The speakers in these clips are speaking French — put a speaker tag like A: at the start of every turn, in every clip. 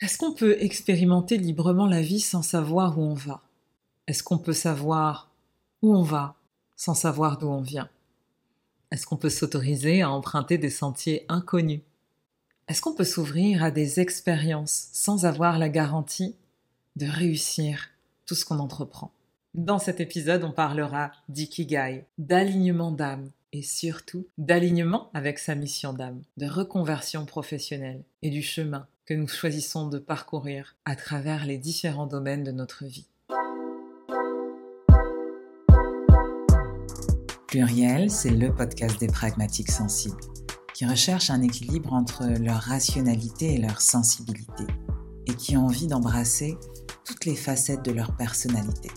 A: Est-ce qu'on peut expérimenter librement la vie sans savoir où on va? Est-ce qu'on peut savoir où on va sans savoir d'où on vient? Est-ce qu'on peut s'autoriser à emprunter des sentiers inconnus? Est-ce qu'on peut s'ouvrir à des expériences sans avoir la garantie de réussir tout ce qu'on entreprend? Dans cet épisode, on parlera d'ikigai, d'alignement d'âme et surtout d'alignement avec sa mission d'âme, de reconversion professionnelle et du chemin que nous choisissons de parcourir à travers les différents domaines de notre vie.
B: Pluriel, c'est le podcast des pragmatiques sensibles qui recherchent un équilibre entre leur rationalité et leur sensibilité et qui ont envie d'embrasser toutes les facettes de leur personnalité.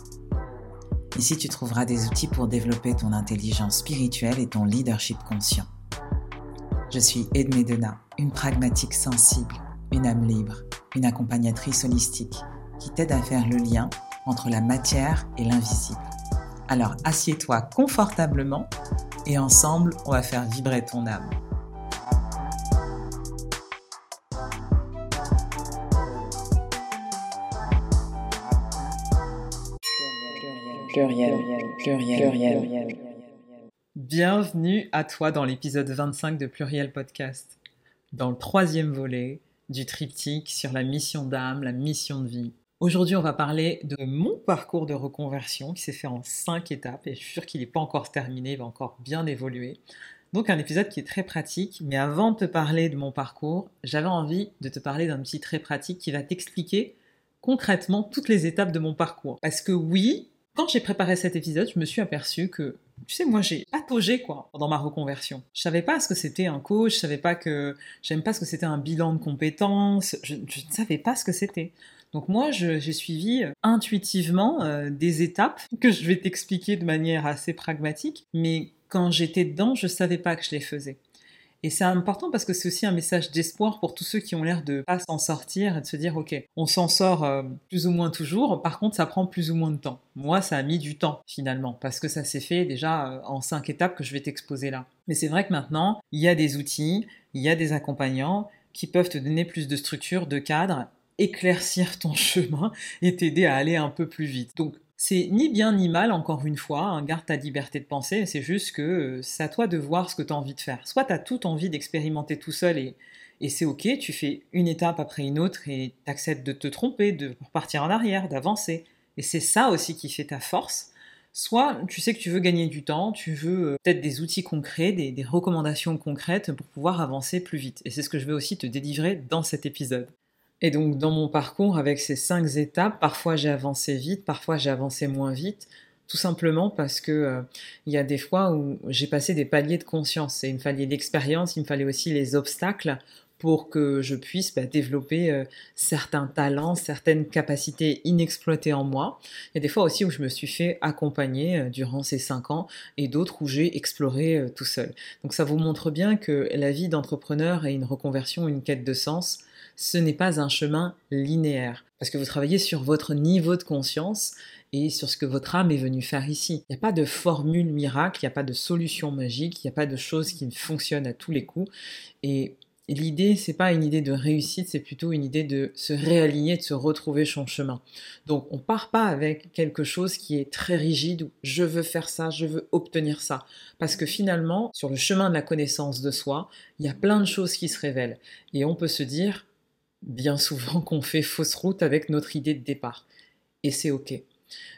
B: Ici, tu trouveras des outils pour développer ton intelligence spirituelle et ton leadership conscient. Je suis Edmé Dena, une pragmatique sensible une âme libre, une accompagnatrice holistique qui t'aide à faire le lien entre la matière et l'invisible. Alors assieds-toi confortablement et ensemble, on va faire vibrer ton âme.
A: Pluriel, pluriel, pluriel, Bienvenue à toi dans l'épisode 25 de Pluriel Podcast. Dans le troisième volet, du triptyque sur la mission d'âme, la mission de vie. Aujourd'hui, on va parler de mon parcours de reconversion qui s'est fait en cinq étapes et je suis sûr qu'il n'est pas encore terminé, il va encore bien évoluer. Donc un épisode qui est très pratique, mais avant de te parler de mon parcours, j'avais envie de te parler d'un petit très pratique qui va t'expliquer concrètement toutes les étapes de mon parcours. Parce que oui, quand j'ai préparé cet épisode, je me suis aperçu que tu sais, moi, j'ai pataugé, quoi, dans ma reconversion. Je savais pas ce que c'était un coach, je savais pas que, j'aime pas ce que c'était un bilan de compétences, je, ne savais pas ce que c'était. Donc moi, j'ai suivi euh, intuitivement euh, des étapes que je vais t'expliquer de manière assez pragmatique, mais quand j'étais dedans, je savais pas que je les faisais. Et c'est important parce que c'est aussi un message d'espoir pour tous ceux qui ont l'air de pas s'en sortir et de se dire ok, on s'en sort euh, plus ou moins toujours. Par contre, ça prend plus ou moins de temps. Moi, ça a mis du temps finalement parce que ça s'est fait déjà euh, en cinq étapes que je vais t'exposer là. Mais c'est vrai que maintenant, il y a des outils, il y a des accompagnants qui peuvent te donner plus de structure, de cadre, éclaircir ton chemin et t'aider à aller un peu plus vite. Donc c'est ni bien ni mal, encore une fois, hein, garde ta liberté de penser, c'est juste que euh, c'est à toi de voir ce que tu as envie de faire. Soit tu as toute envie d'expérimenter tout seul et, c'est ok, tu fais une étape après une autre et tu acceptes de te tromper, de repartir en arrière, d'avancer. Et c'est ça aussi qui fait ta force. Soit tu sais que tu veux gagner du temps, tu veux euh, peut-être des outils concrets, des recommandations concrètes pour pouvoir avancer plus vite. Et c'est ce que je vais aussi te délivrer dans cet épisode. Et donc dans mon parcours, avec ces cinq étapes, parfois j'ai avancé vite, parfois j'ai avancé moins vite, tout simplement parce que euh, il y a des fois où j'ai passé des paliers de conscience. Et il me fallait l'expérience, il me fallait aussi les obstacles pour que je puisse bah, développer euh, certains talents, certaines capacités inexploitées en moi. Il y a des fois aussi où je me suis fait accompagner euh, durant ces cinq ans et d'autres où j'ai exploré tout seul. Donc ça vous montre bien que la vie d'entrepreneur est une reconversion, une quête de sens ce n'est pas un chemin linéaire, parce que vous travaillez sur votre niveau de conscience et sur ce que votre âme est venue faire ici. Il n'y a pas de formule miracle, il n'y a pas de solution magique, il n'y a pas de choses qui fonctionnent à tous les coups. Et l'idée, c'est pas une idée de réussite, c'est plutôt une idée de se réaligner, de se retrouver son chemin. Donc, on part pas avec quelque chose qui est très rigide ou je veux faire ça, je veux obtenir ça. Parce que finalement, sur le chemin de la connaissance de soi, il y a plein de choses qui se révèlent. Et on peut se dire, bien souvent qu'on fait fausse route avec notre idée de départ. Et c'est OK.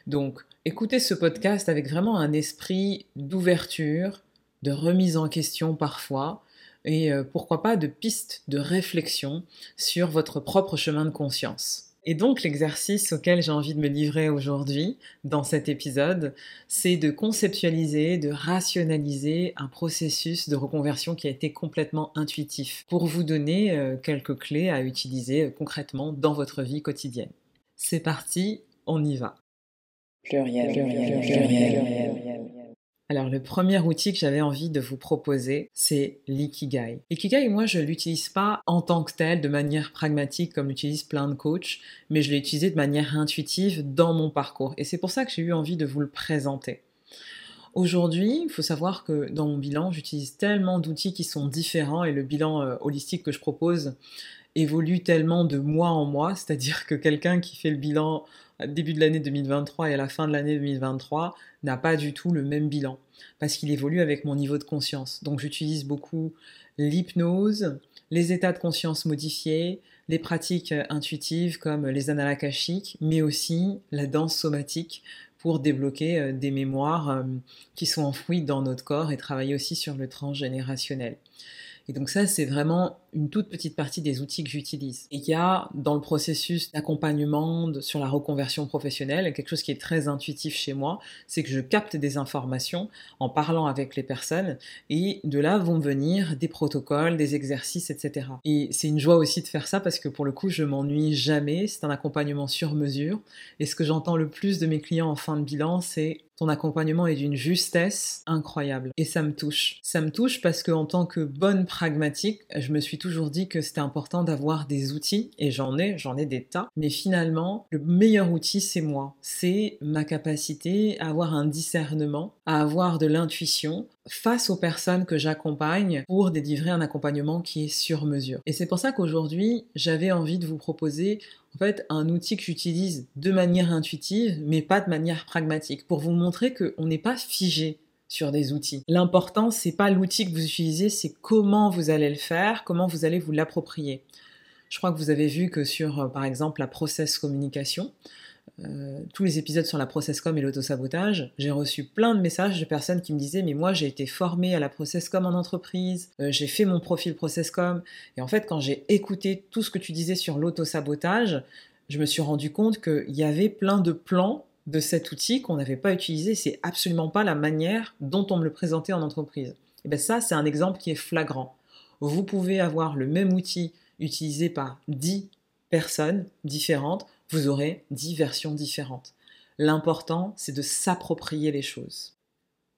A: Donc, écoutez ce podcast avec vraiment un esprit d'ouverture, de remise en question parfois, et euh, pourquoi pas de pistes de réflexion sur votre propre chemin de conscience. Et donc l'exercice auquel j'ai envie de me livrer aujourd'hui dans cet épisode, c'est de conceptualiser, de rationaliser un processus de reconversion qui a été complètement intuitif pour vous donner euh, quelques clés à utiliser euh, concrètement dans votre vie quotidienne. C'est parti, on y va. pluriel, pluriel, pluriel. Alors le premier outil que j'avais envie de vous proposer, c'est l'ikigai. L'ikigai, moi, je l'utilise pas en tant que tel, de manière pragmatique comme l'utilisent plein de coachs, mais je l'ai utilisé de manière intuitive dans mon parcours. Et c'est pour ça que j'ai eu envie de vous le présenter. Aujourd'hui, il faut savoir que dans mon bilan, j'utilise tellement d'outils qui sont différents et le bilan euh, holistique que je propose évolue tellement de mois en mois, c'est-à-dire que quelqu'un qui fait le bilan début de l'année 2023 et à la fin de l'année 2023 n'a pas du tout le même bilan, parce qu'il évolue avec mon niveau de conscience. Donc j'utilise beaucoup l'hypnose, les états de conscience modifiés, les pratiques intuitives comme les analakashiques, mais aussi la danse somatique pour débloquer euh, des mémoires euh, qui sont enfouies dans notre corps et travailler aussi sur le transgénérationnel. Et donc ça, c'est vraiment une toute petite partie des outils que j'utilise. Et il y a dans le processus d'accompagnement sur la reconversion professionnelle quelque chose qui est très intuitif chez moi, c'est que je capte des informations en parlant avec les personnes et de là vont venir des protocoles, des exercices, etc. Et c'est une joie aussi de faire ça parce que pour le coup, je m'ennuie jamais. C'est un accompagnement sur mesure. Et ce que j'entends le plus de mes clients en fin de bilan, c'est ton accompagnement est d'une justesse incroyable. Et ça me touche. Ça me touche parce qu'en tant que bonne pragmatique, je me suis toujours dit que c'était important d'avoir des outils, et j'en ai, j'en ai des tas. Mais finalement, le meilleur outil, c'est moi. C'est ma capacité à avoir un discernement, à avoir de l'intuition face aux personnes que j'accompagne pour délivrer un accompagnement qui est sur mesure. Et c'est pour ça qu'aujourd'hui, j'avais envie de vous proposer en fait un outil que j'utilise de manière intuitive, mais pas de manière pragmatique, pour vous montrer qu'on n'est pas figé sur des outils. L'important, c'est pas l'outil que vous utilisez, c'est comment vous allez le faire, comment vous allez vous l'approprier. Je crois que vous avez vu que sur, euh, par exemple, la process communication, euh, tous les épisodes sur la process com et l'autosabotage, j'ai reçu plein de messages de personnes qui me disaient mais moi j'ai été formée à la process com en entreprise, euh, j'ai fait mon profil process com et en fait quand j'ai écouté tout ce que tu disais sur l'autosabotage, je me suis rendu compte qu'il y avait plein de plans de cet outil qu'on n'avait pas utilisé. C'est absolument pas la manière dont on me le présentait en entreprise. Et bien ça, c'est un exemple qui est flagrant. Vous pouvez avoir le même outil utilisé par 10 personnes différentes, vous aurez 10 versions différentes. L'important, c'est de s'approprier les choses.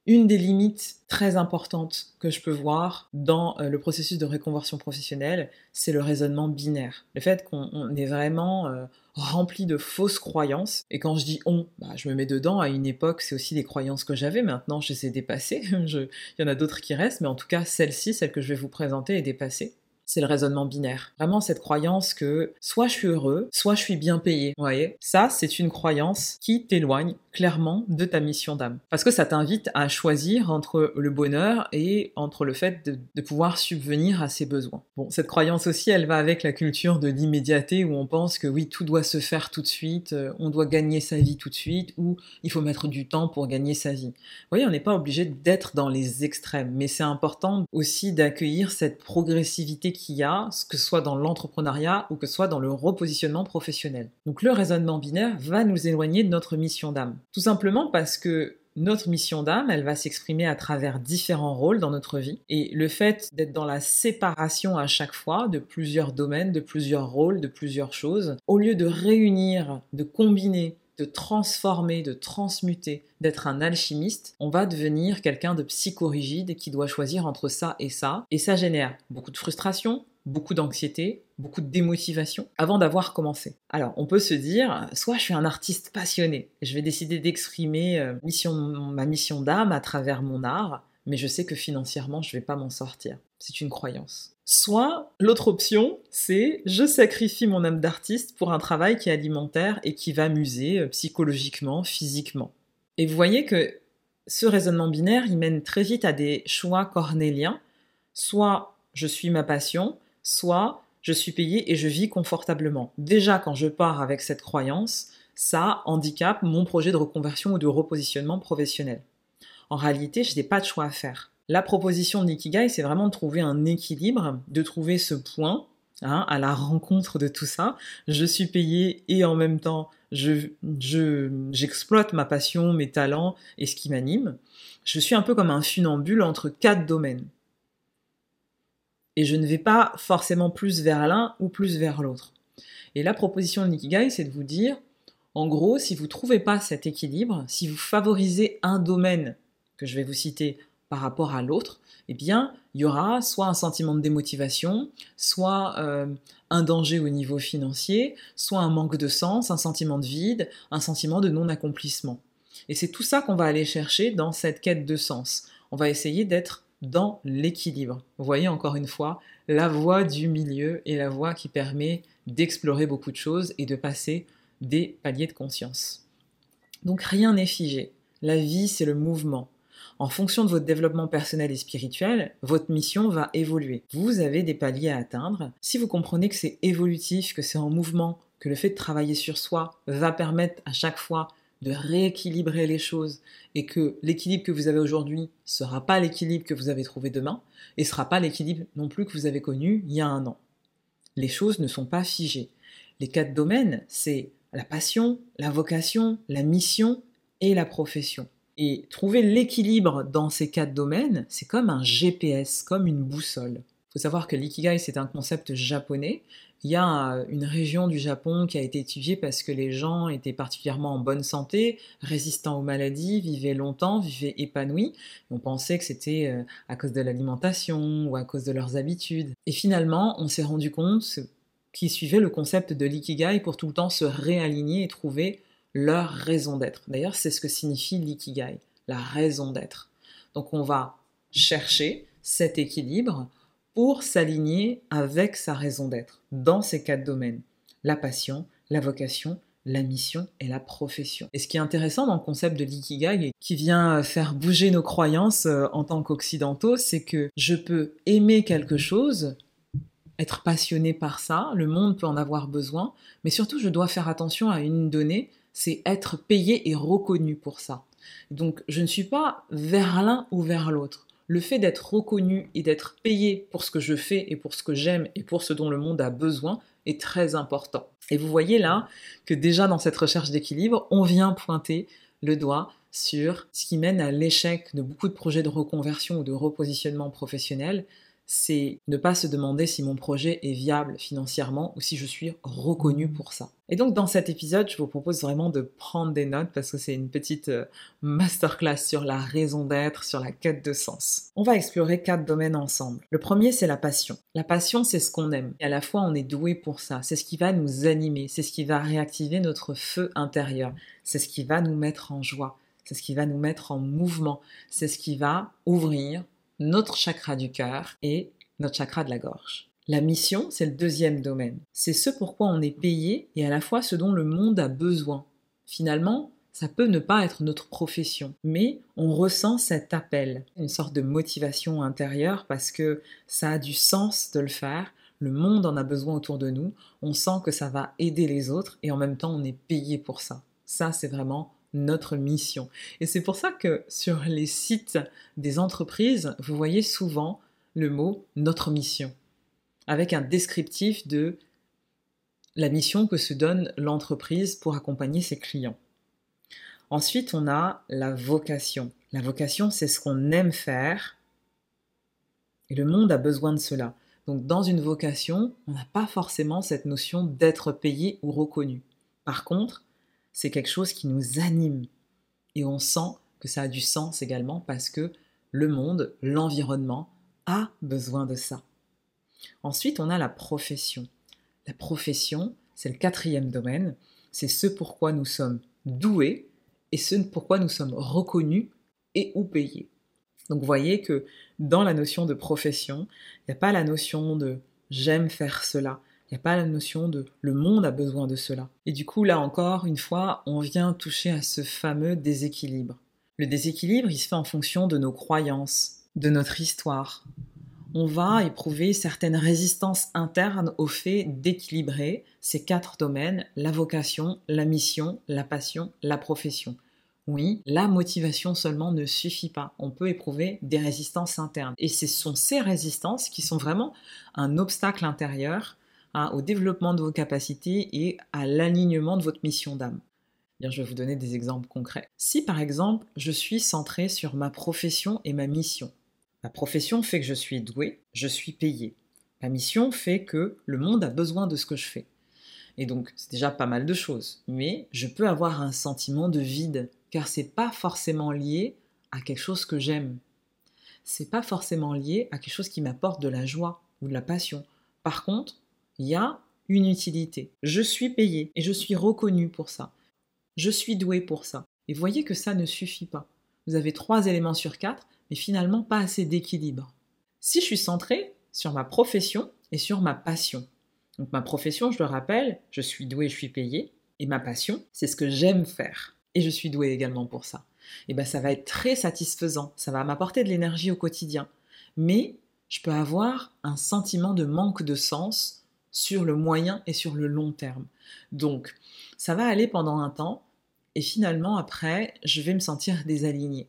A: Une des limites très importantes que je peux voir dans euh, le processus de réconversion professionnelle, c'est le raisonnement binaire. Le fait qu'on est vraiment euh, rempli de fausses croyances. Et quand je dis on, bah, je me mets dedans. À une époque, c'est aussi des croyances que j'avais. Maintenant, je les ai dépassées. Il y en a d'autres qui restent, mais en tout cas, celle-ci, celle que je vais vous présenter, est dépassée c'est le raisonnement binaire. Vraiment cette croyance que soit je suis heureux, soit je suis bien payé. Vous voyez? Ça, c'est une croyance qui t'éloigne clairement de ta mission d'âme. Parce que ça t'invite à choisir entre le bonheur et entre le fait de, pouvoir subvenir à ses besoins. Bon, cette croyance aussi, elle va avec la culture de l'immédiateté où on pense que oui, tout doit se faire tout de suite, euh, on doit gagner sa vie tout de suite, ou il faut mettre du temps pour gagner sa vie. Vous voyez, on n'est pas obligé d'être dans les extrêmes, mais c'est important aussi d'accueillir cette progressivité qu'il y a, que ce soit dans l'entrepreneuriat ou que ce soit dans le repositionnement professionnel. Donc le raisonnement binaire va nous éloigner de notre mission d'âme. Tout simplement parce que notre mission d'âme, elle va s'exprimer à travers différents rôles dans notre vie. Et le fait d'être dans la séparation à chaque fois de plusieurs domaines, de plusieurs rôles, de plusieurs choses, au lieu de réunir, de combiner, de transformer, de transmuter, d'être un alchimiste, on va devenir quelqu'un de psychorigide qui doit choisir entre ça et ça. Et ça génère beaucoup de frustration, beaucoup d'anxiété, beaucoup de démotivation avant d'avoir commencé. Alors, on peut se dire, soit je suis un artiste passionné, je vais décider d'exprimer euh, ma mission d'âme à travers mon art, mais je sais que financièrement, je ne vais pas m'en sortir. C'est une croyance. Soit l'autre option, c'est je sacrifie mon âme d'artiste pour un travail qui est alimentaire et qui va m'user euh, psychologiquement, physiquement. Et vous voyez que ce raisonnement binaire, il mène très vite à des choix cornéliens. Soit je suis ma passion, soit je suis payé et je vis confortablement. Déjà, quand je pars avec cette croyance, ça handicape mon projet de reconversion ou de repositionnement professionnel. En réalité, je n'ai pas de choix à faire. La proposition de Nikigai, c'est vraiment de trouver un équilibre, de trouver ce point hein, à la rencontre de tout ça. Je suis payé et en même temps, je, j'exploite ma passion, mes talents et ce qui m'anime. Je suis un peu comme un funambule entre quatre domaines et je ne vais pas forcément plus vers l'un ou plus vers l'autre. Et la proposition de Nikigai, c'est de vous dire, en gros, si vous ne trouvez pas cet équilibre, si vous favorisez un domaine que je vais vous citer par rapport à l'autre, eh bien, il y aura soit un sentiment de démotivation, soit euh, un danger au niveau financier, soit un manque de sens, un sentiment de vide, un sentiment de non-accomplissement. Et c'est tout ça qu'on va aller chercher dans cette quête de sens. On va essayer d'être dans l'équilibre. Vous voyez encore une fois la voie du milieu et la voie qui permet d'explorer beaucoup de choses et de passer des paliers de conscience. Donc rien n'est figé. La vie, c'est le mouvement. En fonction de votre développement personnel et spirituel, votre mission va évoluer. Vous avez des paliers à atteindre. Si vous comprenez que c'est évolutif, que c'est en mouvement, que le fait de travailler sur soi va permettre à chaque fois de rééquilibrer les choses et que l'équilibre que vous avez aujourd'hui sera pas l'équilibre que vous avez trouvé demain et sera pas l'équilibre non plus que vous avez connu il y a un an. Les choses ne sont pas figées. Les quatre domaines, c'est la passion, la vocation, la mission et la profession. Et trouver l'équilibre dans ces quatre domaines, c'est comme un GPS, comme une boussole. Il faut savoir que l'ikigai, c'est un concept japonais. Il y a une région du Japon qui a été étudiée parce que les gens étaient particulièrement en bonne santé, résistants aux maladies, vivaient longtemps, vivaient épanouis. On pensait que c'était euh, à cause de l'alimentation ou à cause de leurs habitudes. Et finalement, on s'est rendu compte qu'ils suivaient le concept de l'ikigai pour tout le temps se réaligner et trouver leur raison d'être. D'ailleurs, c'est ce que signifie l'ikigai, la raison d'être. Donc on va chercher cet équilibre pour s'aligner avec sa raison d'être dans ces quatre domaines. La passion, la vocation, la mission et la profession. Et ce qui est intéressant dans le concept de l'ikigai et qui vient faire bouger nos croyances euh, en tant qu'occidentaux, c'est que je peux aimer quelque chose, être passionné par ça, le monde peut en avoir besoin, mais surtout je dois faire attention à une donnée, c'est être payé et reconnu pour ça. Donc je ne suis pas vers l'un ou vers l'autre. Le fait d'être reconnu et d'être payé pour ce que je fais et pour ce que j'aime et pour ce dont le monde a besoin est très important. Et vous voyez là que déjà dans cette recherche d'équilibre, on vient pointer le doigt sur ce qui mène à l'échec de beaucoup de projets de reconversion ou de repositionnement professionnel, c'est ne pas se demander si mon projet est viable financièrement ou si je suis reconnu pour ça. Et donc dans cet épisode, je vous propose vraiment de prendre des notes parce que c'est une petite euh, masterclass sur la raison d'être, sur la quête de sens. On va explorer quatre domaines ensemble. Le premier, c'est la passion. La passion, c'est ce qu'on aime. Et à la fois, on est doué pour ça. C'est ce qui va nous animer, c'est ce qui va réactiver notre feu intérieur, c'est ce qui va nous mettre en joie, c'est ce qui va nous mettre en mouvement, c'est ce qui va ouvrir notre chakra du cœur et notre chakra de la gorge. La mission, c'est le deuxième domaine. C'est ce pourquoi on est payé et à la fois ce dont le monde a besoin. Finalement, ça peut ne pas être notre profession, mais on ressent cet appel, une sorte de motivation intérieure parce que ça a du sens de le faire, le monde en a besoin autour de nous, on sent que ça va aider les autres et en même temps on est payé pour ça. Ça, c'est vraiment notre mission. Et c'est pour ça que sur les sites des entreprises, vous voyez souvent le mot notre mission, avec un descriptif de la mission que se donne l'entreprise pour accompagner ses clients. Ensuite, on a la vocation. La vocation, c'est ce qu'on aime faire. Et le monde a besoin de cela. Donc dans une vocation, on n'a pas forcément cette notion d'être payé ou reconnu. Par contre, c'est quelque chose qui nous anime. Et on sent que ça a du sens également parce que le monde, l'environnement a besoin de ça. Ensuite, on a la profession. La profession, c'est le quatrième domaine. C'est ce pourquoi nous sommes doués et ce pourquoi nous sommes reconnus et ou payés. Donc vous voyez que dans la notion de profession, il n'y a pas la notion de j'aime faire cela, il n'y a pas la notion de le monde a besoin de cela. Et du coup, là encore, une fois, on vient toucher à ce fameux déséquilibre. Le déséquilibre, il se fait en fonction de nos croyances, de notre histoire. On va éprouver certaines résistances internes au fait d'équilibrer ces quatre domaines, la vocation, la mission, la passion, la profession. Oui, la motivation seulement ne suffit pas. On peut éprouver des résistances internes. Et ce sont ces résistances qui sont vraiment un obstacle intérieur au développement de vos capacités et à l'alignement de votre mission d'âme. Bien, je vais vous donner des exemples concrets. Si par exemple, je suis centré sur ma profession et ma mission. Ma profession fait que je suis doué, je suis payé. Ma mission fait que le monde a besoin de ce que je fais. Et donc, c'est déjà pas mal de choses. Mais je peux avoir un sentiment de vide, car c'est pas forcément lié à quelque chose que j'aime. C'est pas forcément lié à quelque chose qui m'apporte de la joie ou de la passion. Par contre, il y a une utilité. Je suis payé et je suis reconnu pour ça. Je suis doué pour ça. Et voyez que ça ne suffit pas. Vous avez trois éléments sur quatre, mais finalement pas assez d'équilibre. Si je suis centré sur ma profession et sur ma passion. Donc ma profession, je le rappelle, je suis douée, je suis payée. Et ma passion, c'est ce que j'aime faire. Et je suis douée également pour ça. Et bien ça va être très satisfaisant, ça va m'apporter de l'énergie au quotidien. Mais je peux avoir un sentiment de manque de sens sur le moyen et sur le long terme. Donc, ça va aller pendant un temps et finalement, après, je vais me sentir désalignée.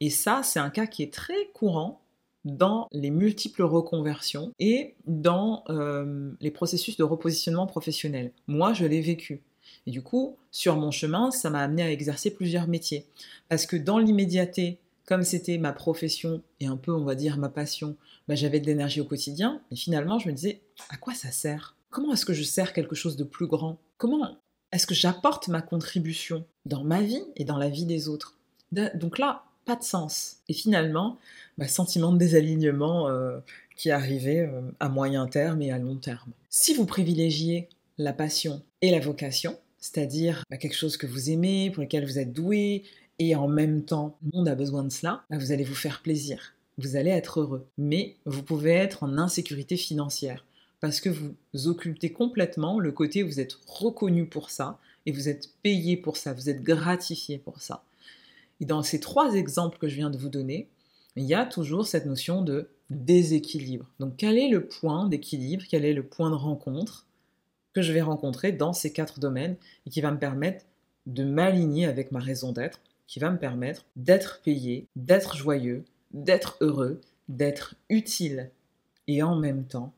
A: Et ça, c'est un cas qui est très courant dans les multiples reconversions et dans euh, les processus de repositionnement professionnel. Moi, je l'ai vécu. Du coup, sur mon chemin, ça m'a amené à exercer plusieurs métiers. Parce que dans l'immédiateté, comme c'était ma profession et un peu, on va dire, ma passion, bah, j'avais de l'énergie au quotidien. Et finalement, je me disais, à quoi ça sert? Comment est-ce que je sers quelque chose de plus grand? Comment est-ce que j'apporte ma contribution dans ma vie et dans la vie des autres? Donc là, pas de sens. Et finalement, bah, sentiment de désalignement euh, qui arrivait euh, à moyen terme et à long terme. Si vous privilégiez la passion et la vocation, c'est-à-dire bah, quelque chose que vous aimez, pour lequel vous êtes doué, et en même temps, le monde a besoin de cela, bah, vous allez vous faire plaisir. Vous allez être heureux. Mais vous pouvez être en insécurité financière parce que vous occultez complètement le côté où vous êtes reconnu pour ça et vous êtes payé pour ça, vous êtes gratifié pour ça. Et dans ces trois exemples que je viens de vous donner, il y a toujours cette notion de déséquilibre. Donc quel est le point d'équilibre, quel est le point de rencontre que je vais rencontrer dans ces quatre domaines et qui va me permettre de m'aligner avec ma raison d'être, qui va me permettre d'être payé, d'être joyeux, d'être heureux, d'être utile et en même temps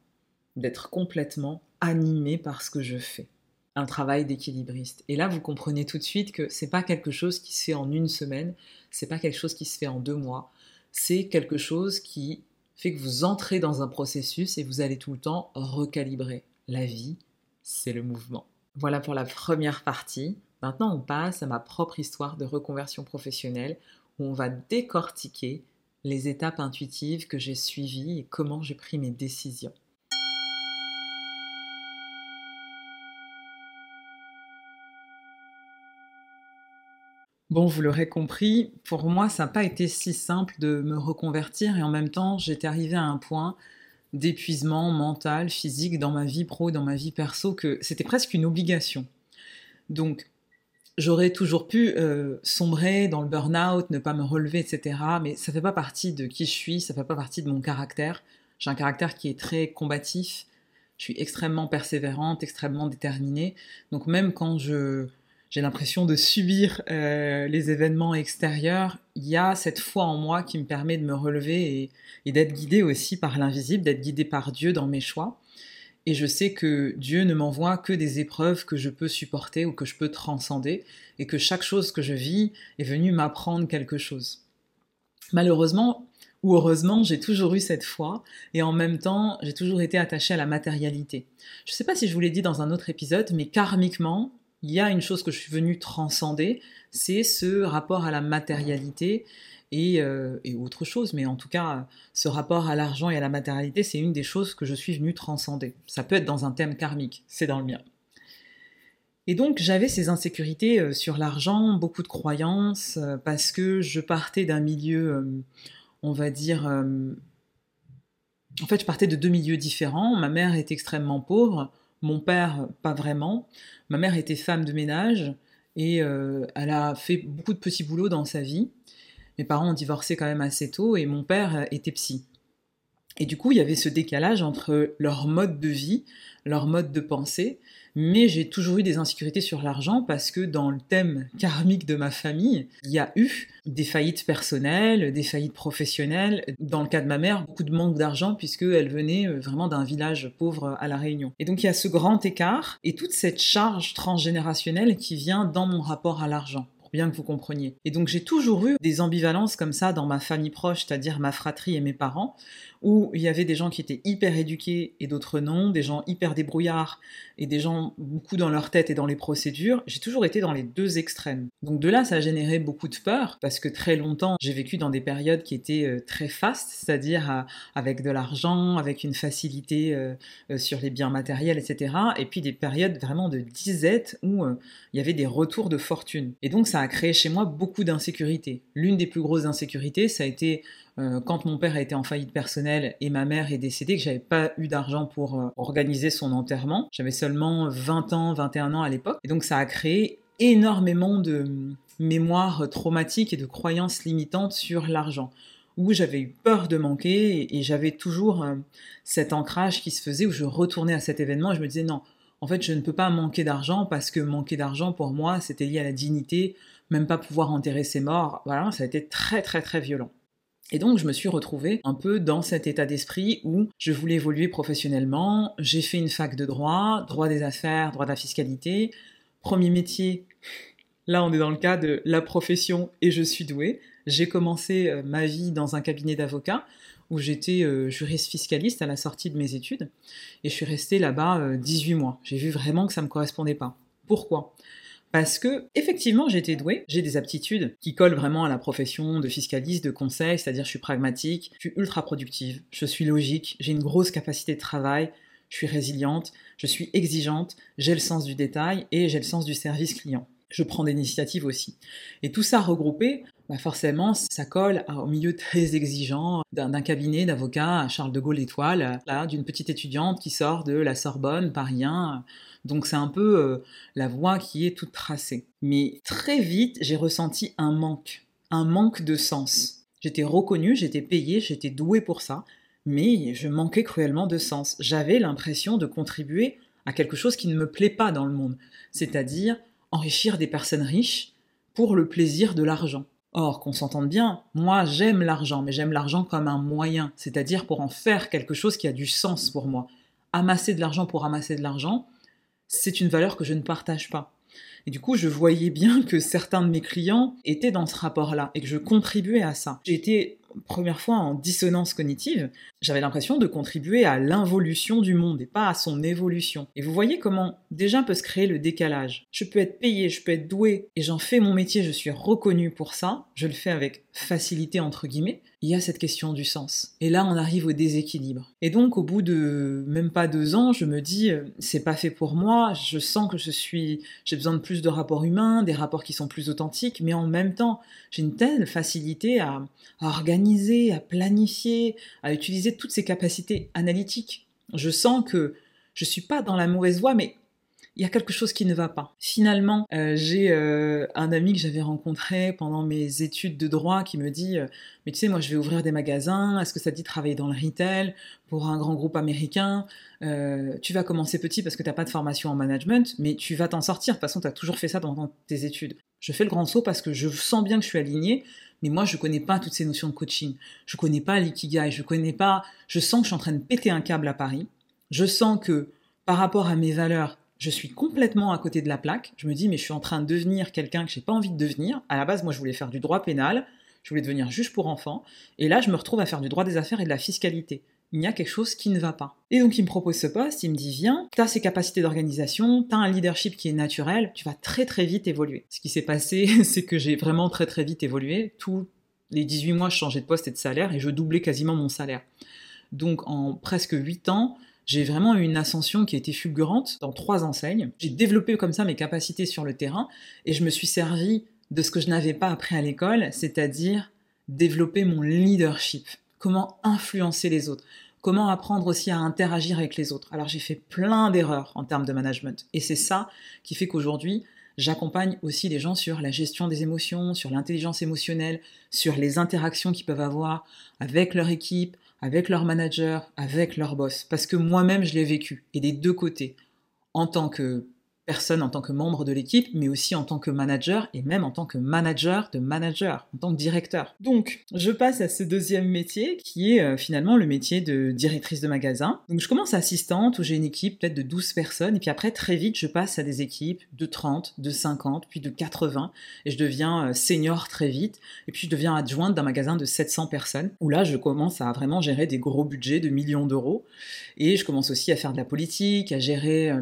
A: d'être complètement animé par ce que je fais. Un travail d'équilibriste. Et là, vous comprenez tout de suite que c'est pas quelque chose qui se fait en une semaine, c'est pas quelque chose qui se fait en deux mois, c'est quelque chose qui fait que vous entrez dans un processus et vous allez tout le temps recalibrer. La vie, c'est le mouvement. Voilà pour la première partie. Maintenant, on passe à ma propre histoire de reconversion professionnelle où on va décortiquer les étapes intuitives que j'ai suivies et comment j'ai pris mes décisions. Bon, vous l'aurez compris, pour moi, ça n'a pas été si simple de me reconvertir et en même temps, j'étais arrivée à un point d'épuisement mental, physique dans ma vie pro, dans ma vie perso, que c'était presque une obligation. Donc, j'aurais toujours pu euh, sombrer dans le burn-out, ne pas me relever, etc. Mais ça ne fait pas partie de qui je suis, ça ne fait pas partie de mon caractère. J'ai un caractère qui est très combatif, je suis extrêmement persévérante, extrêmement déterminée. Donc même quand je j'ai l'impression de subir euh, les événements extérieurs, il y a cette foi en moi qui me permet de me relever et, d'être guidée aussi par l'invisible, d'être guidée par Dieu dans mes choix. Et je sais que Dieu ne m'envoie que des épreuves que je peux supporter ou que je peux transcender, et que chaque chose que je vis est venue m'apprendre quelque chose. Malheureusement, ou heureusement, j'ai toujours eu cette foi et en même temps, j'ai toujours été attachée à la matérialité. Je ne sais pas si je vous l'ai dit dans un autre épisode, mais karmiquement, il y a une chose que je suis venue transcender, c'est ce rapport à la matérialité et, euh, et, autre chose, mais en tout cas, ce rapport à l'argent et à la matérialité, c'est une des choses que je suis venue transcender. Ça peut être dans un thème karmique, c'est dans le mien. Et donc j'avais ces insécurités euh, sur l'argent, beaucoup de croyances, euh, parce que je partais d'un milieu, on va dire, en fait je partais de deux milieux différents. Ma mère est extrêmement pauvre, mon père pas vraiment. Ma mère était femme de ménage et elle a fait beaucoup de petits boulots dans sa vie. Mes parents ont divorcé quand même assez tôt et mon père était psy. Et du coup, il y avait ce décalage entre leur mode de vie, leur mode de pensée, mais j'ai toujours eu des insécurités sur l'argent parce que dans le thème karmique de ma famille, il y a eu des faillites personnelles, des faillites professionnelles. Dans le cas de ma mère, beaucoup de manque d'argent puisqu'elle venait euh, vraiment d'un village pauvre à La Réunion. Et donc il y a ce grand écart et toute cette charge transgénérationnelle qui vient dans mon rapport à l'argent bien que vous compreniez. Et donc j'ai toujours eu des ambivalences comme ça dans ma famille proche, c'est-à-dire ma fratrie et mes parents, où il y avait des gens qui étaient hyper éduqués et d'autres non, des gens hyper débrouillards et des gens beaucoup dans leur tête et dans les procédures. J'ai toujours été dans les deux extrêmes. Donc de là, ça a généré beaucoup de peur parce que très longtemps, j'ai vécu dans des périodes qui étaient euh, très fastes, c'est-à-dire euh, avec de l'argent, avec une facilité euh, sur les biens matériels, etc. Et puis des périodes vraiment de disette où il y avait des retours de fortune. Et donc ça a créé chez moi beaucoup d'insécurité. L'une des plus grosses insécurités, ça a été quand mon père a été en faillite personnelle et ma mère est décédée, que j'avais pas eu d'argent pour euh, organiser son enterrement. J'avais seulement 20 ans, 21 ans à l'époque. Et donc ça a créé énormément de mémoires traumatiques et de croyances limitantes sur l'argent où j'avais eu peur de manquer et, j'avais toujours euh, cet ancrage qui se faisait où je retournais à cet événement et je me disais non, en fait je ne peux pas manquer d'argent parce que manquer d'argent pour moi c'était lié à la dignité, même pas pouvoir enterrer ses morts, voilà, ça a été très très très violent. Et donc, je me suis retrouvée un peu dans cet état d'esprit où je voulais évoluer professionnellement. J'ai fait une fac de droit, droit des affaires, droit de la fiscalité. Premier métier, là, on est dans le cas de la profession et je suis douée. J'ai commencé euh, ma vie dans un cabinet d'avocat où j'étais euh, juriste fiscaliste à la sortie de mes études. Et je suis restée là-bas 18 euh, mois. J'ai vu vraiment que ça ne me correspondait pas. Pourquoi? Parce que effectivement j'étais douée, j'ai des aptitudes qui collent vraiment à la profession de fiscaliste, de conseil, c'est-à-dire je suis pragmatique, je suis ultra productive, je suis logique, j'ai une grosse capacité de travail, je suis résiliente, je suis exigeante, j'ai le sens du détail et j'ai le sens du service client. Je prends des initiatives aussi. Et tout ça regroupé, bah forcément, ça colle au milieu très exigeant d'un cabinet d'avocats à Charles de Gaulle Étoile, d'une petite étudiante qui sort de la Sorbonne, Paris 1, donc c'est un peu euh, la voie qui est toute tracée. Mais très vite, j'ai ressenti un manque, un manque de sens. J'étais reconnue, j'étais payée, j'étais douée pour ça, mais je manquais cruellement de sens. J'avais l'impression de contribuer à quelque chose qui ne me plaît pas dans le monde, c'est-à-dire enrichir des personnes riches pour le plaisir de l'argent. Or, qu'on s'entende bien, moi j'aime l'argent, mais j'aime l'argent comme un moyen, c'est-à-dire pour en faire quelque chose qui a du sens pour moi. Amasser de l'argent pour amasser de l'argent, c'est une valeur que je ne partage pas. Et du coup, je voyais bien que certains de mes clients étaient dans ce rapport-là et que je contribuais à ça. Été première fois en dissonance cognitive, j'avais l'impression de contribuer à l'involution du monde et pas à son évolution. Et vous voyez comment déjà peut se créer le décalage. Je peux être payé, je peux être doué, et j'en fais mon métier, je suis reconnu pour ça, je le fais avec facilité entre guillemets, il y a cette question du sens. Et là, on arrive au déséquilibre. Et donc, au bout de même pas deux ans, je me dis, euh, c'est pas fait pour moi. Je sens que je suis, j'ai besoin de plus de rapports humains, des rapports qui sont plus authentiques, mais en même temps, j'ai une telle facilité à, à organiser, à planifier, à utiliser toutes ces capacités analytiques. Je sens que je suis pas dans la mauvaise voie, mais il y a quelque chose qui ne va pas. Finalement, euh, j'ai euh, un ami que j'avais rencontré pendant mes études de droit qui me dit euh, Mais tu sais, moi je vais ouvrir des magasins, est-ce que ça te dit travailler dans le retail pour un grand groupe américain? Tu vas commencer petit parce que tu n'as pas de formation en management, mais tu vas t'en sortir. De toute façon, tu as toujours fait ça pendant tes études. Je fais le grand saut parce que je sens bien que je suis alignée, mais moi je connais pas toutes ces notions de coaching. Je connais pas l'ikigai, je connais pas. Je sens que je suis en train de péter un câble à Paris. Je sens que par rapport à mes valeurs, je suis complètement à côté de la plaque. Je me dis, mais je suis en train de devenir quelqu'un que j'ai pas envie de devenir. À la base, moi, je voulais faire du droit pénal, je voulais devenir juge pour enfants, et là, je me retrouve à faire du droit des affaires et de la fiscalité. Il y a quelque chose qui ne va pas. Et donc, il me propose ce poste, il me dit, viens, tu as ces capacités d'organisation, tu as un leadership qui est naturel, tu vas très très vite évoluer. Ce qui s'est passé, c'est que j'ai vraiment très très vite évolué. Tous les 18 mois, je changeais de poste et de salaire, et je doublais quasiment mon salaire. Donc, en presque 8 ans, j'ai vraiment eu une ascension qui a été fulgurante dans trois enseignes. J'ai développé comme ça mes capacités sur le terrain et je me suis servi de ce que je n'avais pas appris à l'école, c'est-à-dire développer mon leadership. Comment influencer les autres Comment apprendre aussi à interagir avec les autres Alors j'ai fait plein d'erreurs en termes de management et c'est ça qui fait qu'aujourd'hui J'accompagne aussi les gens sur la gestion des émotions, sur l'intelligence émotionnelle, sur les interactions qu'ils peuvent avoir avec leur équipe, avec leur manager, avec leur boss, parce que moi-même je l'ai vécu, et des deux côtés, en tant que personne en tant que membre de l'équipe, mais aussi en tant que manager et même en tant que manager de manager, en tant que directeur. Donc, je passe à ce deuxième métier qui est euh, finalement le métier de directrice de magasin. Donc, je commence assistante où j'ai une équipe peut-être de 12 personnes et puis après, très vite, je passe à des équipes de 30, de 50, puis de 80 et je deviens euh, senior très vite et puis je deviens adjointe d'un magasin de 700 personnes où là, je commence à vraiment gérer des gros budgets de millions d'euros et je commence aussi à faire de la politique, à gérer euh,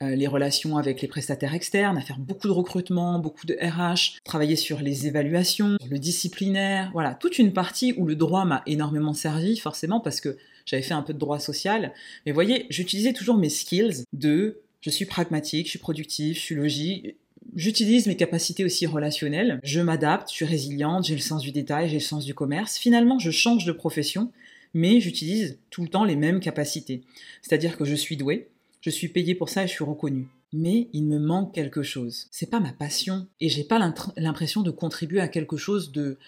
A: les relations avec les prestataires externes, à faire beaucoup de recrutement, beaucoup de RH, travailler sur les évaluations, le disciplinaire, voilà, toute une partie où le droit m'a énormément servi, forcément, parce que j'avais fait un peu de droit social. Mais voyez, j'utilisais toujours mes skills de je suis pragmatique, je suis productif, je suis logique, J'utilise mes capacités aussi relationnelles, je m'adapte, je suis résiliente, j'ai le sens du détail, j'ai le sens du commerce. Finalement, je change de profession, mais j'utilise tout le temps les mêmes capacités. C'est-à-dire que je suis douée, je suis payée pour ça et je suis reconnue. Mais il me manque quelque chose. C'est pas ma passion et j'ai pas l'impression de contribuer à quelque chose de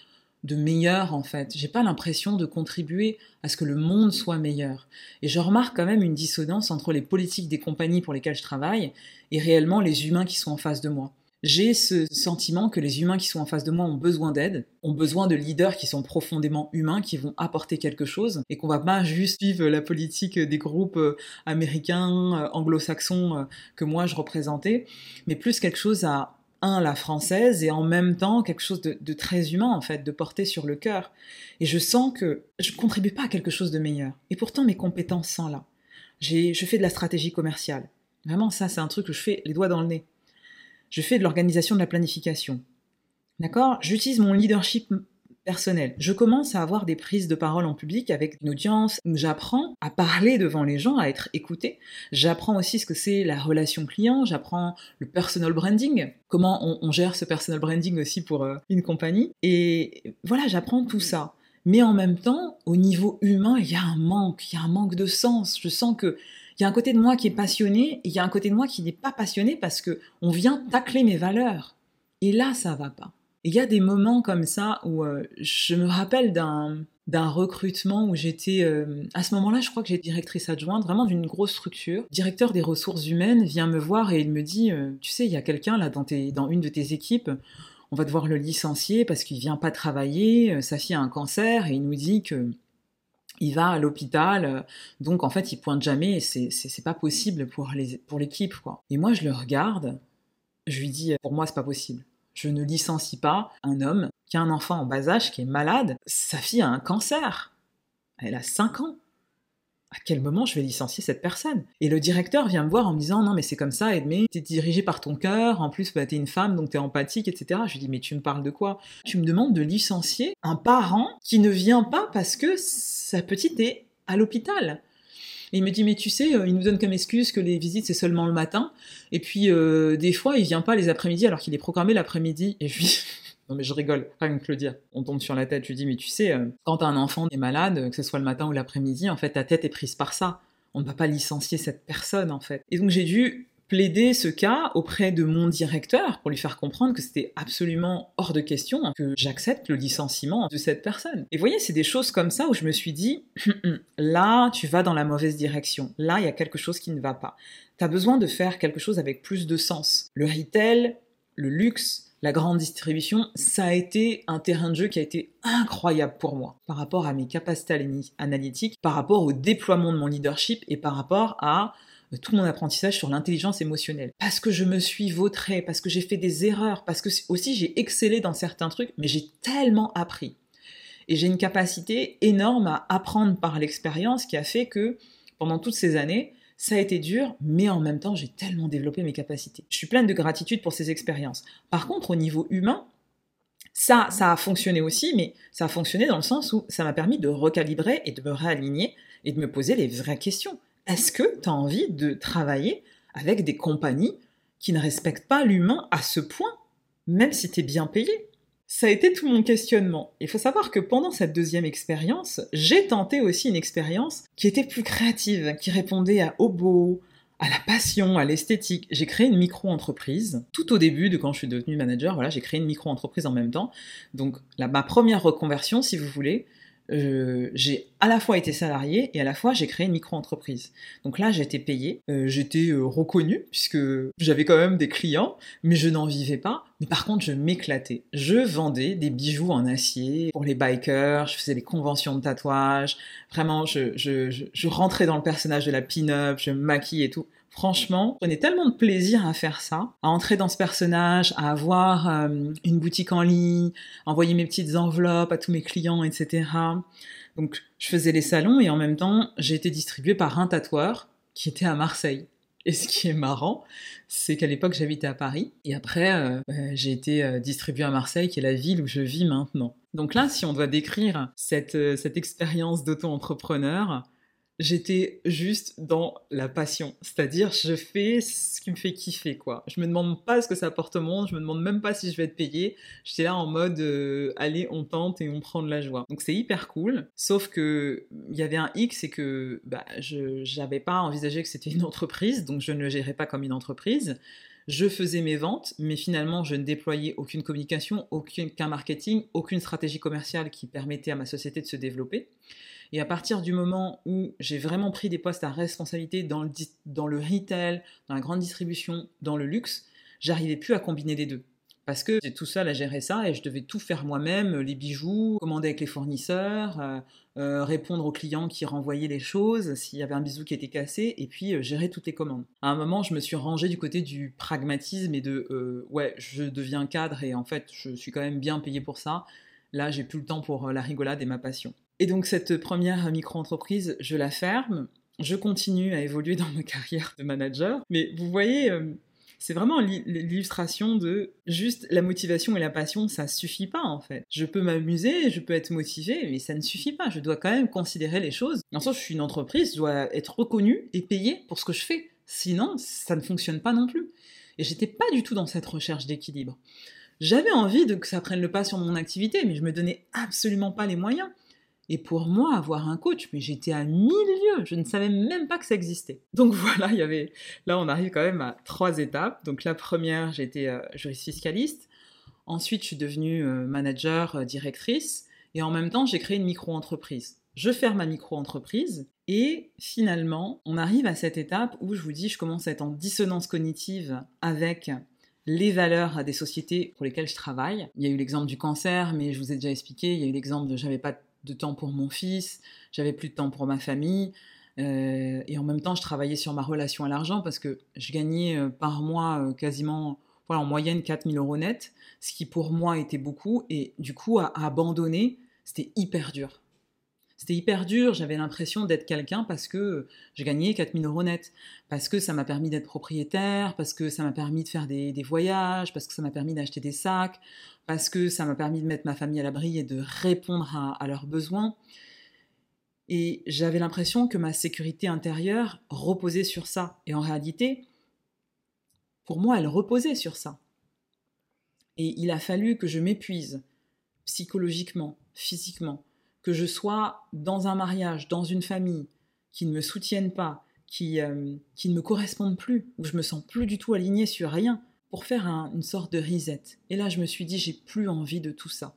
A: de meilleur en fait. J'ai pas l'impression de contribuer à ce que le monde soit meilleur. Et je remarque quand même une dissonance entre les politiques des compagnies pour lesquelles je travaille et réellement les humains qui sont en face de moi. J'ai ce sentiment que les humains qui sont en face de moi ont besoin d'aide, ont besoin de leaders qui sont profondément humains, qui vont apporter quelque chose, et qu'on va pas juste suivre la politique des groupes euh, américains, euh, anglo-saxons euh, que moi je représentais, mais plus quelque chose à un, la française, et en même temps quelque chose de, très humain, en fait, de porter sur le cœur. Et je sens que je ne contribue pas à quelque chose de meilleur. Et pourtant, mes compétences sont là. Je fais de la stratégie commerciale. Vraiment, ça, c'est un truc que je fais les doigts dans le nez. Je fais de l'organisation de la planification. D'accord? J'utilise mon leadership personnel. Je commence à avoir des prises de parole en public avec une audience. J'apprends à parler devant les gens, à être écouté. J'apprends aussi ce que c'est la relation client. J'apprends le personal branding, comment on, gère ce personal branding aussi pour euh, une compagnie. Et voilà, j'apprends tout ça. Mais en même temps, au niveau humain, il y a un manque, il y a un manque de sens. Je sens que il y a un côté de moi qui est passionné il y a un côté de moi qui n'est pas passionné parce que on vient tacler mes valeurs. Et là, ça va pas. Il y a des moments comme ça où euh, je me rappelle d'un recrutement où j'étais euh, à ce moment-là, je crois que j'étais directrice adjointe, vraiment d'une grosse structure. directeur des ressources humaines vient me voir et il me dit, euh, tu sais, il y a quelqu'un là dans, dans une de tes équipes, on va devoir le licencier parce qu'il vient pas travailler, sa fille a un cancer et il nous dit que il va à l'hôpital, donc en fait il pointe jamais et c'est pas possible pour les pour l'équipe quoi. Et moi je le regarde, je lui dis pour moi c'est pas possible. Je ne licencie pas un homme qui a un enfant en bas âge qui est malade. Sa fille a un cancer. Elle a 5 ans. À quel moment je vais licencier cette personne? Et le directeur vient me voir en me disant non mais c'est comme ça Edmé, t'es dirigé par ton cœur, en plus bah, t'es une femme donc t'es empathique, etc. Je lui dis mais tu me parles de quoi? Tu me demandes de licencier un parent qui ne vient pas parce que sa petite est à l'hôpital. Et il me dit, mais tu sais, euh, il nous donne comme excuse que les visites, c'est seulement le matin. Et puis, euh, des fois, il vient pas les après-midi alors qu'il est programmé l'après-midi. Et puis, non mais je rigole, rien que le dire. On tombe sur la tête, je dis, mais tu sais, euh, quand un enfant est malade, que ce soit le matin ou l'après-midi, en fait, ta tête est prise par ça. On ne va pas licencier cette personne, en fait. Et donc, j'ai dû plaider ce cas auprès de mon directeur pour lui faire comprendre que c'était absolument hors de question que j'accepte le licenciement de cette personne. Et vous voyez, c'est des choses comme ça où je me suis dit, là, tu vas dans la mauvaise direction. Là, il y a quelque chose qui ne va pas. Tu as besoin de faire quelque chose avec plus de sens. Le retail, le luxe, la grande distribution, ça a été un terrain de jeu qui a été incroyable pour moi par rapport à mes capacités analytiques, par rapport au déploiement de mon leadership et par rapport à tout mon apprentissage sur l'intelligence émotionnelle. Parce que je me suis vautrée, parce que j'ai fait des erreurs, parce que aussi j'ai excellé dans certains trucs, mais j'ai tellement appris. Et j'ai une capacité énorme à apprendre par l'expérience qui a fait que pendant toutes ces années, ça a été dur, mais en même temps, j'ai tellement développé mes capacités. Je suis pleine de gratitude pour ces expériences. Par contre, au niveau humain, ça, ça a fonctionné aussi, mais ça a fonctionné dans le sens où ça m'a permis de recalibrer et de me réaligner et de me poser les vraies questions est-ce que tu as envie de travailler avec des compagnies qui ne respectent pas l'humain à ce point, même si tu es bien payé? Ça a été tout mon questionnement. Il faut savoir que pendant cette deuxième expérience, j'ai tenté aussi une expérience qui était plus créative, qui répondait à beau, à la passion, à l'esthétique. J'ai créé une micro-entreprise. Tout au début de quand je suis devenue manager, voilà, j'ai créé une micro-entreprise en même temps. Donc, ma première reconversion, si vous voulez, euh, j'ai à la fois été salarié et à la fois j'ai créé une micro-entreprise. Donc là, j'étais payé, euh, j'étais euh, reconnu puisque j'avais quand même des clients, mais je n'en vivais pas. Mais par contre, je m'éclatais. Je vendais des bijoux en acier pour les bikers, je faisais des conventions de tatouage. Vraiment, je, je, je, je rentrais dans le personnage de la pin-up, je me maquille et tout. Franchement, je prenais tellement de plaisir à faire ça, à entrer dans ce personnage, à avoir euh, une boutique en ligne, à envoyer mes petites enveloppes à tous mes clients, etc. Donc, je faisais les salons et en même temps, j'ai été distribuée par un tatoueur qui était à Marseille. Et ce qui est marrant, c'est qu'à l'époque, j'habitais à Paris. Et après, euh, bah, j'ai été euh, distribuée à Marseille, qui est la ville où je vis maintenant. Donc là, si on doit décrire cette, cette expérience d'auto-entrepreneur, j'étais juste dans la passion. C'est-à-dire, je fais ce qui me fait kiffer, quoi. Je me demande pas ce que ça apporte au monde, je me demande même pas si je vais être payé. J'étais là en mode, euh, allez, on tente et on prend de la joie. Donc c'est hyper cool. Sauf que il y avait un X, c'est que bah, je n'avais pas envisagé que c'était une entreprise, donc je ne le gérais pas comme une entreprise. Je faisais mes ventes, mais finalement, je ne déployais aucune communication, aucun marketing, aucune stratégie commerciale qui permettait à ma société de se développer. Et à partir du moment où j'ai vraiment pris des postes à responsabilité dans le, dans le retail, dans la grande distribution, dans le luxe, j'arrivais plus à combiner les deux. Parce que j'étais tout seul à gérer ça et je devais tout faire moi-même, les bijoux, commander avec les fournisseurs, euh, euh, répondre aux clients qui renvoyaient les choses, s'il y avait un bisou qui était cassé, et puis euh, gérer toutes les commandes. À un moment, je me suis rangé du côté du pragmatisme et de ouais, je deviens cadre et en fait, je suis quand même bien payé pour ça. Là, j'ai plus le temps pour la rigolade et ma passion. Et donc cette première micro-entreprise, je la ferme. Je continue à évoluer dans ma carrière de manager. Mais vous voyez, euh, c'est vraiment l'illustration de juste la motivation et la passion, ça suffit pas en fait. Je peux m'amuser, je peux être motivé, mais ça ne suffit pas. Je dois quand même considérer les choses. En sens, je suis une entreprise, je dois être reconnue et payée pour ce que je fais. Sinon, ça ne fonctionne pas non plus. Et j'étais pas du tout dans cette recherche d'équilibre. J'avais envie de que ça prenne le pas sur mon activité, mais je me donnais absolument pas les moyens. Et pour moi, avoir un coach, mais j'étais à mille lieues, je ne savais même pas que ça existait. Donc voilà, il y avait, là on arrive quand même à trois étapes. Donc la première, j'étais euh, juriste fiscaliste. Ensuite, je suis devenue euh, manager, euh, directrice. Et en même temps, j'ai créé une micro-entreprise. Je ferme ma micro-entreprise et finalement, on arrive à cette étape où je vous dis, je commence à être en dissonance cognitive avec les valeurs des sociétés pour lesquelles je travaille. Il y a eu l'exemple du cancer, mais je vous ai déjà expliqué. Il y a eu l'exemple de j'avais pas de temps pour mon fils, j'avais plus de temps pour ma famille. Euh, et en même temps, je travaillais sur ma relation à l'argent parce que je gagnais euh, par mois euh, quasiment, voilà, en moyenne 4000 euros net, ce qui pour moi était beaucoup. Et du coup, à abandonner, c'était hyper dur. C'était hyper dur, j'avais l'impression d'être quelqu'un parce que j'ai gagné 4000 euros net, parce que ça m'a permis d'être propriétaire, parce que ça m'a permis de faire des, voyages, parce que ça m'a permis d'acheter des sacs, parce que ça m'a permis de mettre ma famille à l'abri et de répondre à, leurs besoins. Et j'avais l'impression que ma sécurité intérieure reposait sur ça. Et en réalité, pour moi, elle reposait sur ça. Et il a fallu que je m'épuise psychologiquement, physiquement, que je sois dans un mariage, dans une famille qui ne me soutiennent pas, qui, euh, qui ne me correspondent plus, où je me sens plus du tout alignée sur rien, pour faire une sorte de reset. Et là, je me suis dit, j'ai plus envie de tout ça.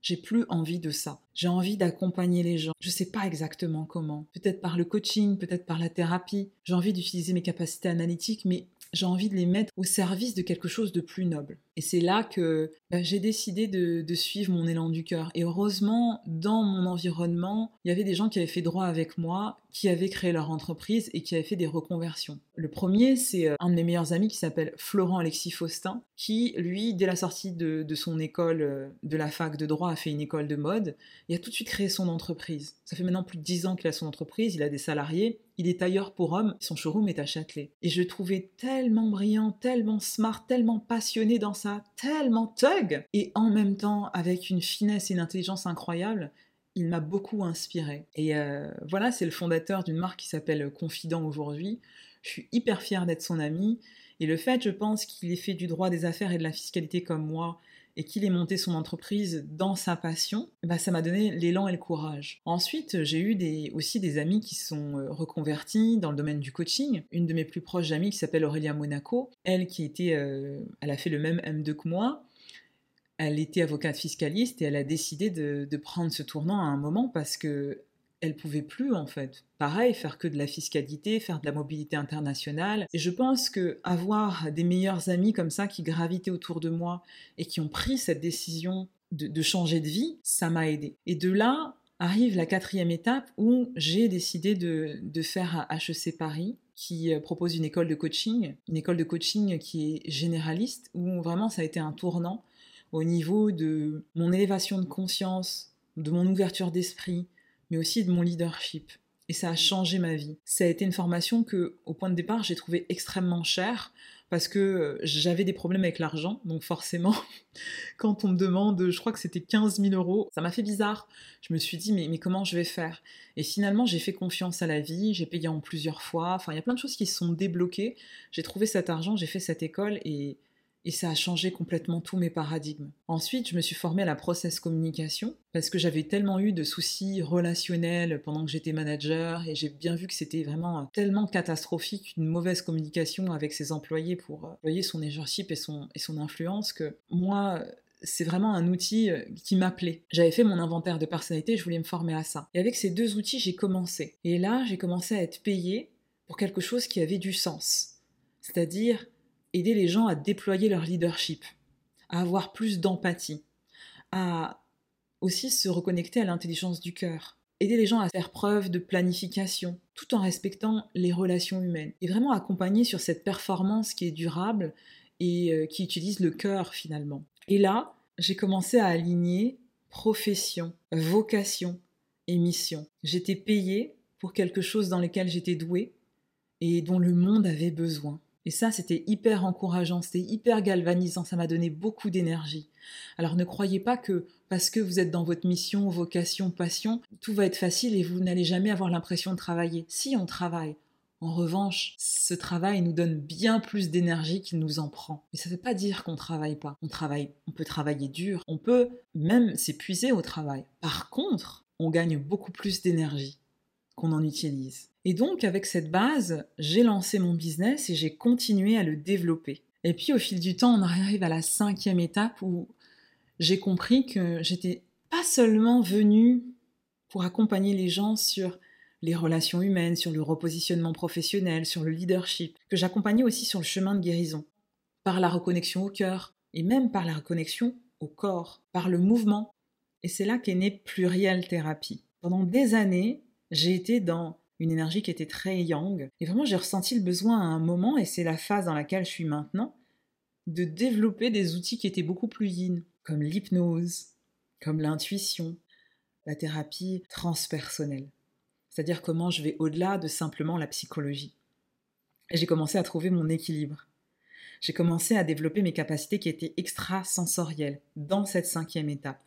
A: J'ai plus envie de ça. J'ai envie d'accompagner les gens. Je ne sais pas exactement comment. Peut-être par le coaching, peut-être par la thérapie. J'ai envie d'utiliser mes capacités analytiques, mais j'ai envie de les mettre au service de quelque chose de plus noble. Et c'est là que bah, j'ai décidé de, suivre mon élan du cœur. Et heureusement, dans mon environnement, il y avait des gens qui avaient fait droit avec moi, qui avaient créé leur entreprise et qui avaient fait des reconversions. Le premier, c'est euh, un de mes meilleurs amis qui s'appelle Florent Alexis Faustin, qui, lui, dès la sortie de, son école euh, de la fac de droit, a fait une école de mode et a tout de suite créé son entreprise. Ça fait maintenant plus de 10 ans qu'il a son entreprise, il a des salariés, il est tailleur pour hommes, son showroom est à Châtelet. Et je le trouvais tellement brillant, tellement smart, tellement passionné dans tellement thug, et en même temps avec une finesse et une intelligence incroyable il m'a beaucoup inspiré. Et euh, voilà, c'est le fondateur d'une marque qui s'appelle Confident aujourd'hui. Je suis hyper fière d'être son ami. Et le fait, je pense, qu'il ait fait du droit des affaires et de la fiscalité comme moi, et qu'il ait monté son entreprise dans sa passion, bah, ça m'a donné l'élan et le courage. Ensuite, j'ai eu aussi des amis qui sont euh, reconvertis dans le domaine du coaching. Une de mes plus proches amies qui s'appelle Aurélia Monaco, elle qui était, euh, elle a fait le même M2 que moi, elle était avocate fiscaliste et elle a décidé de, prendre ce tournant à un moment parce que elle pouvait plus en fait. Pareil, faire que de la fiscalité, faire de la mobilité internationale. Et je pense que avoir des meilleurs amis comme ça qui gravitaient autour de moi et qui ont pris cette décision de, changer de vie, ça m'a aidé. Et de là arrive la quatrième étape où j'ai décidé de, faire HEC Paris qui euh, propose une école de coaching, une école de coaching qui est généraliste, où vraiment ça a été un tournant au niveau de mon élévation de conscience, de mon ouverture d'esprit, mais aussi de mon leadership. Et ça a changé ma vie. Ça a été une formation que, au point de départ, j'ai trouvé extrêmement chère parce que euh, j'avais des problèmes avec l'argent, donc forcément, quand on me demande, je crois que c'était 15 000 euros, ça m'a fait bizarre. Je me suis dit, mais, mais comment je vais faire? Et finalement, j'ai fait confiance à la vie, j'ai payé en plusieurs fois, enfin, il y a plein de choses qui se sont débloquées. J'ai trouvé cet argent, j'ai fait cette école et et ça a changé complètement tous mes paradigmes. Ensuite, je me suis formée à la process communication parce que j'avais tellement eu de soucis relationnels pendant que j'étais manager et j'ai bien vu que c'était vraiment tellement catastrophique une mauvaise communication avec ses employés pour employer son leadership et son, et son influence que moi, c'est vraiment un outil euh, qui m'appelait. J'avais fait mon inventaire de personnalité, je voulais me former à ça. Et avec ces deux outils, j'ai commencé. Et là, j'ai commencé à être payée pour quelque chose qui avait du sens. C'est-à-dire aider les gens à déployer leur leadership, à avoir plus d'empathie, à aussi se reconnecter à l'intelligence du cœur, aider les gens à faire preuve de planification, tout en respectant les relations humaines, et vraiment accompagner sur cette performance qui est durable et euh, qui utilise le cœur finalement. Et là, j'ai commencé à aligner profession, vocation et mission. J'étais payée pour quelque chose dans lequel j'étais douée et dont le monde avait besoin. Et ça, c'était hyper encourageant, c'était hyper galvanisant, ça m'a donné beaucoup d'énergie. Alors ne croyez pas que parce que vous êtes dans votre mission, vocation, passion, tout va être facile et vous n'allez jamais avoir l'impression de travailler. Si on travaille, en revanche, ce travail nous donne bien plus d'énergie qu'il nous en prend. Mais ça ne veut pas dire qu'on ne travaille pas. On travaille, on peut travailler dur, on peut même s'épuiser au travail. Par contre, on gagne beaucoup plus d'énergie qu'on en utilise. Et donc, avec cette base, j'ai lancé mon business et j'ai continué à le développer. Et puis, au fil du temps, on arrive à la cinquième étape où j'ai compris que j'étais pas seulement venue pour accompagner les gens sur les relations humaines, sur le repositionnement professionnel, sur le leadership, que j'accompagnais aussi sur le chemin de guérison, par la reconnexion au cœur, et même par la reconnexion au corps, par le mouvement. Et c'est là qu'est née Pluriel Thérapie. Pendant des années, j'ai été dans une énergie qui était très yang. Et vraiment, j'ai ressenti le besoin à un moment, et c'est la phase dans laquelle je suis maintenant, de développer des outils qui étaient beaucoup plus yin, comme l'hypnose, comme l'intuition, la thérapie transpersonnelle. C'est-à-dire comment je vais au-delà de simplement la psychologie. Et j'ai commencé à trouver mon équilibre. J'ai commencé à développer mes capacités qui étaient extrasensorielles dans cette cinquième étape.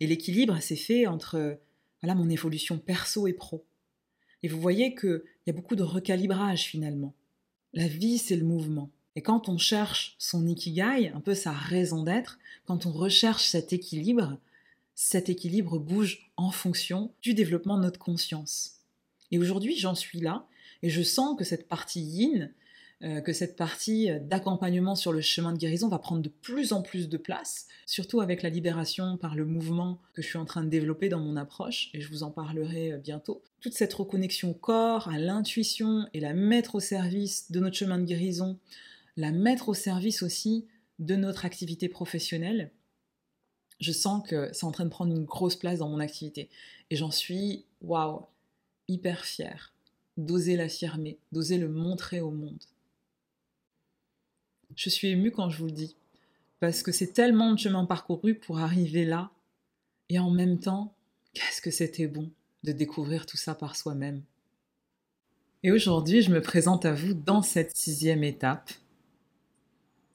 A: Et l'équilibre s'est fait entre voilà, mon évolution perso et pro. Et vous voyez qu'il y a beaucoup de recalibrage finalement. La vie, c'est le mouvement. Et quand on cherche son ikigai, un peu sa raison d'être, quand on recherche cet équilibre, cet équilibre bouge en fonction du développement de notre conscience. Et aujourd'hui, j'en suis là, et je sens que cette partie yin, euh, que cette partie d'accompagnement sur le chemin de guérison va prendre de plus en plus de place, surtout avec la libération par le mouvement que je suis en train de développer dans mon approche, et je vous en parlerai euh, bientôt. Toute cette reconnexion au corps, à l'intuition, et la mettre au service de notre chemin de guérison, la mettre au service aussi de notre activité professionnelle, je sens que c'est en train de prendre une grosse place dans mon activité. Et j'en suis, waouh, hyper fière d'oser l'affirmer, d'oser le montrer au monde. Je suis émue quand je vous le dis, parce que c'est tellement de chemin parcouru pour arriver là, et en même temps, qu'est-ce que c'était bon de découvrir tout ça par soi-même. Et aujourd'hui, je me présente à vous dans cette sixième étape,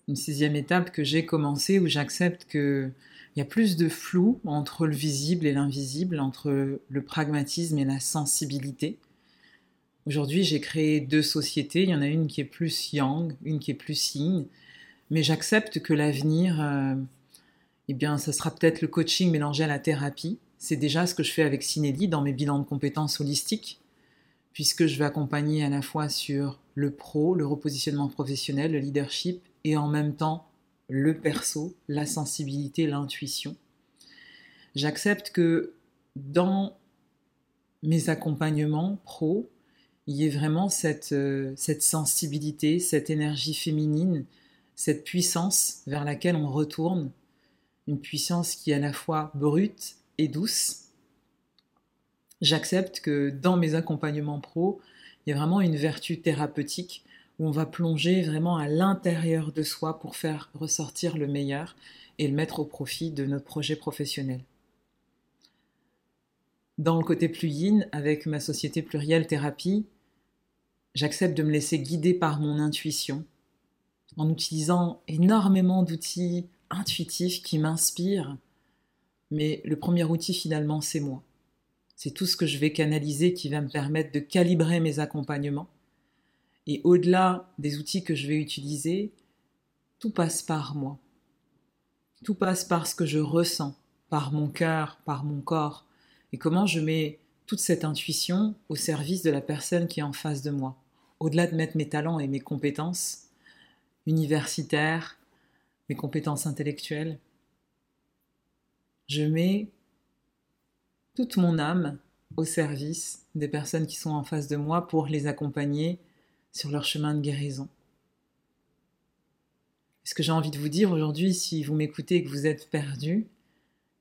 A: une sixième étape que j'ai commencée où j'accepte qu'il y a plus de flou entre le visible et l'invisible, entre le pragmatisme et la sensibilité. Aujourd'hui, j'ai créé deux sociétés. Il y en a une qui est plus yang, une qui est plus yin. Mais j'accepte que l'avenir, euh, eh bien, ça sera peut-être le coaching mélangé à la thérapie. C'est déjà ce que je fais avec Cinelli dans mes bilans de compétences holistiques, puisque je vais accompagner à la fois sur le pro, le repositionnement professionnel, le leadership, et en même temps le perso, la sensibilité, l'intuition. J'accepte que dans mes accompagnements pro, il y ait vraiment cette, euh, cette sensibilité, cette énergie féminine, cette puissance vers laquelle on retourne, une puissance qui est à la fois brute et douce. J'accepte que dans mes accompagnements pro, il y a vraiment une vertu thérapeutique où on va plonger vraiment à l'intérieur de soi pour faire ressortir le meilleur et le mettre au profit de notre projet professionnel. Dans le côté plus yin, avec ma société plurielle thérapie, j'accepte de me laisser guider par mon intuition, en utilisant énormément d'outils intuitifs qui m'inspirent. Mais le premier outil finalement, c'est moi. C'est tout ce que je vais canaliser qui va me permettre de calibrer mes accompagnements. Et au-delà des outils que je vais utiliser, tout passe par moi. Tout passe par ce que je ressens, par mon cœur, par mon corps, et comment je mets toute cette intuition au service de la personne qui est en face de moi. Au-delà de mettre mes talents et mes compétences universitaires, mes compétences intellectuelles, je mets toute mon âme au service des personnes qui sont en face de moi pour les accompagner sur leur chemin de guérison. Ce que j'ai envie de vous dire aujourd'hui, si vous m'écoutez et que vous êtes perdu,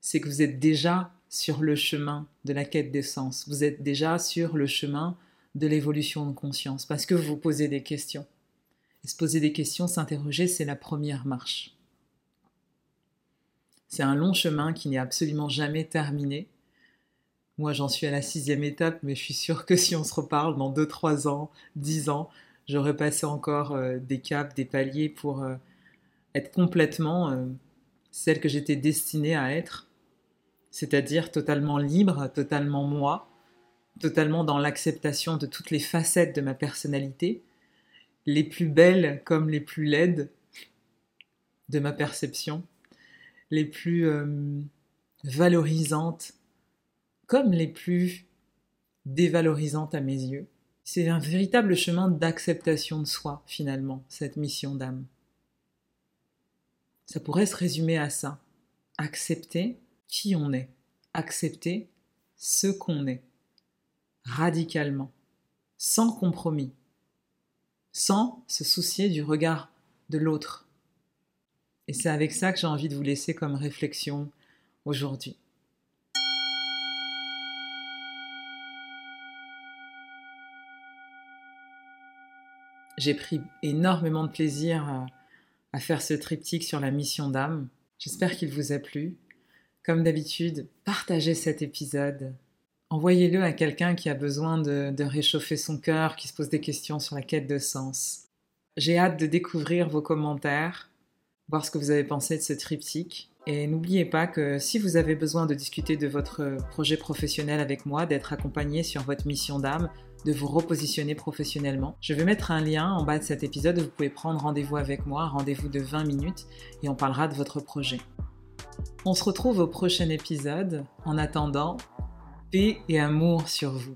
A: c'est que vous êtes déjà sur le chemin de la quête des sens. Vous êtes déjà sur le chemin de l'évolution de conscience parce que vous posez des questions. Se poser des questions, s'interroger, c'est la première marche. C'est un long chemin qui n'est absolument jamais terminé. Moi, j'en suis à la sixième étape, mais je suis sûre que si on se reparle dans deux, trois ans, dix ans, j'aurai passé encore euh, des caps, des paliers pour euh, être complètement euh, celle que j'étais destinée à être, c'est-à-dire totalement libre, totalement moi, totalement dans l'acceptation de toutes les facettes de ma personnalité, les plus belles comme les plus laides de ma perception, les plus euh, valorisantes comme les plus dévalorisantes à mes yeux. C'est un véritable chemin d'acceptation de soi, finalement, cette mission d'âme. Ça pourrait se résumer à ça. Accepter qui on est. Accepter ce qu'on est. Radicalement. Sans compromis. Sans se soucier du regard de l'autre. Et c'est avec ça que j'ai envie de vous laisser comme réflexion aujourd'hui. J'ai pris énormément de plaisir à faire ce triptyque sur la mission d'âme. J'espère qu'il vous a plu. Comme d'habitude, partagez cet épisode. Envoyez-le à quelqu'un qui a besoin de, de réchauffer son cœur, qui se pose des questions sur la quête de sens. J'ai hâte de découvrir vos commentaires, voir ce que vous avez pensé de ce triptyque. Et n'oubliez pas que si vous avez besoin de discuter de votre projet professionnel avec moi, d'être accompagné sur votre mission d'âme, de vous repositionner professionnellement. Je vais mettre un lien en bas de cet épisode où vous pouvez prendre rendez-vous avec moi, rendez-vous de 20 minutes, et on parlera de votre projet. On se retrouve au prochain épisode. En attendant, paix et amour sur vous.